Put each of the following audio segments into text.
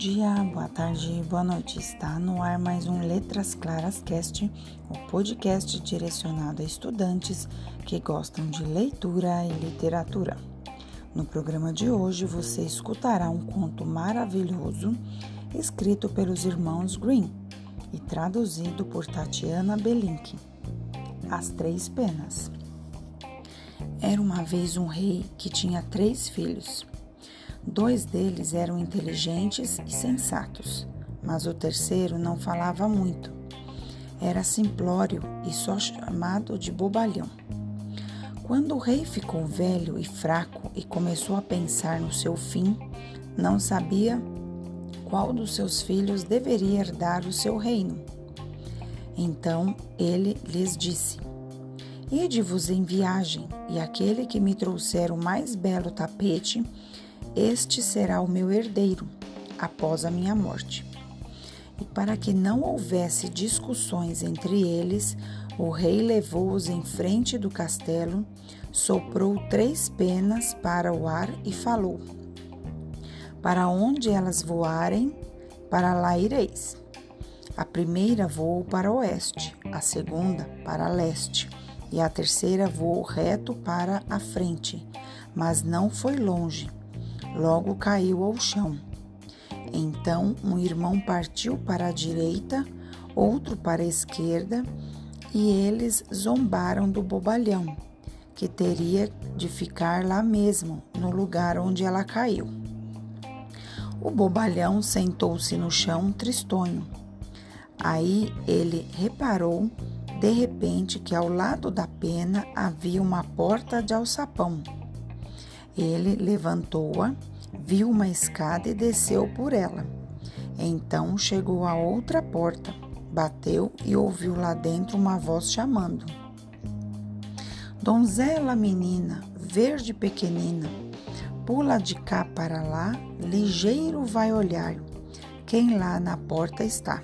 dia, boa tarde, boa noite. Está no ar mais um Letras Claras Cast, o podcast direcionado a estudantes que gostam de leitura e literatura. No programa de hoje você escutará um conto maravilhoso escrito pelos irmãos Green e traduzido por Tatiana Belink. As Três Penas. Era uma vez um rei que tinha três filhos. Dois deles eram inteligentes e sensatos, mas o terceiro não falava muito. Era simplório e só chamado de bobalhão. Quando o rei ficou velho e fraco e começou a pensar no seu fim, não sabia qual dos seus filhos deveria herdar o seu reino. Então ele lhes disse: Ide-vos em viagem, e aquele que me trouxer o mais belo tapete este será o meu herdeiro após a minha morte. E para que não houvesse discussões entre eles, o rei levou-os em frente do castelo, soprou três penas para o ar e falou: Para onde elas voarem, para lá ireis. A primeira voou para oeste, a segunda para leste, e a terceira voou reto para a frente, mas não foi longe logo caiu ao chão. Então um irmão partiu para a direita, outro para a esquerda, e eles zombaram do bobalhão, que teria de ficar lá mesmo, no lugar onde ela caiu. O bobalhão sentou-se no chão tristonho. Aí ele reparou, de repente, que ao lado da pena havia uma porta de alçapão. Ele levantou-a, viu uma escada e desceu por ela. Então chegou a outra porta, bateu e ouviu lá dentro uma voz chamando: Donzela menina, verde pequenina, pula de cá para lá, ligeiro vai olhar, quem lá na porta está.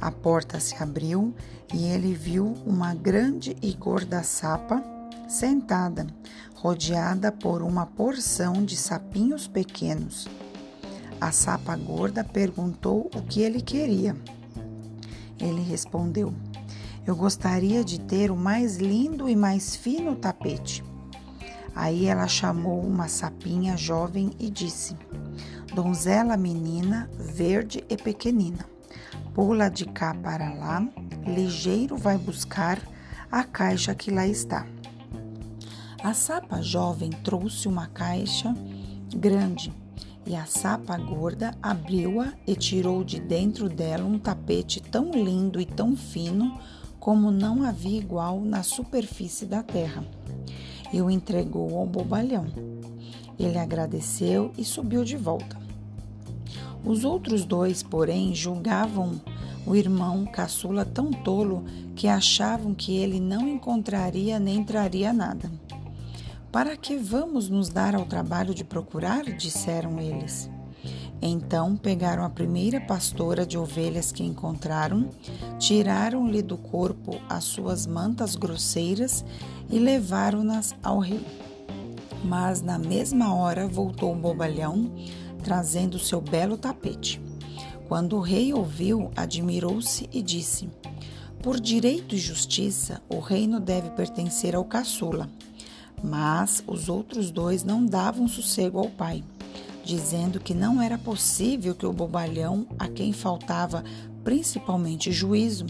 A porta se abriu e ele viu uma grande e gorda sapa sentada, rodeada por uma porção de sapinhos pequenos. A sapa gorda perguntou o que ele queria. Ele respondeu: Eu gostaria de ter o mais lindo e mais fino tapete. Aí ela chamou uma sapinha jovem e disse: Donzela menina, verde e pequenina, pula de cá para lá, ligeiro vai buscar a caixa que lá está. A sapa jovem trouxe uma caixa grande e a sapa gorda abriu-a e tirou de dentro dela um tapete tão lindo e tão fino como não havia igual na superfície da terra. E o entregou ao bobalhão. Ele agradeceu e subiu de volta. Os outros dois, porém, julgavam o irmão caçula tão tolo que achavam que ele não encontraria nem traria nada. Para que vamos nos dar ao trabalho de procurar? disseram eles. Então pegaram a primeira pastora de ovelhas que encontraram, tiraram-lhe do corpo as suas mantas grosseiras e levaram-nas ao rio. Mas na mesma hora voltou o bobalhão, trazendo seu belo tapete. Quando o rei ouviu, admirou-se e disse: Por direito e justiça, o reino deve pertencer ao caçula mas os outros dois não davam sossego ao pai, dizendo que não era possível que o bobalhão, a quem faltava principalmente juízo,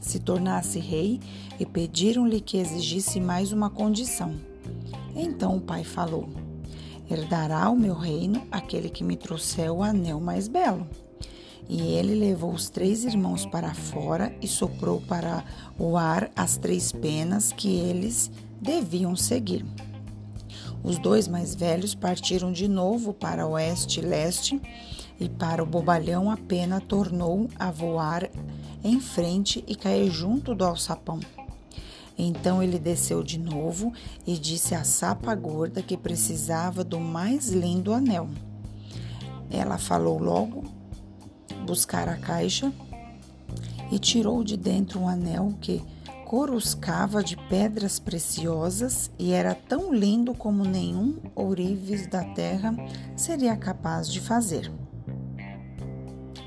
se tornasse rei e pediram-lhe que exigisse mais uma condição. Então o pai falou: Herdará o meu reino aquele que me trouxer o anel mais belo. E ele levou os três irmãos para fora e soprou para o ar as três penas que eles deviam seguir. Os dois mais velhos partiram de novo para oeste e leste, e para o bobalhão a pena tornou a voar em frente e cair junto do alçapão. Então ele desceu de novo e disse à sapa gorda que precisava do mais lindo anel. Ela falou logo buscar a caixa e tirou de dentro um anel que coruscava de pedras preciosas e era tão lindo como nenhum ourives da terra seria capaz de fazer.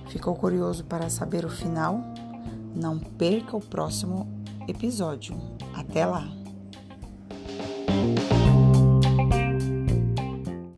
Ficou curioso para saber o final? Não perca o próximo episódio. Até lá!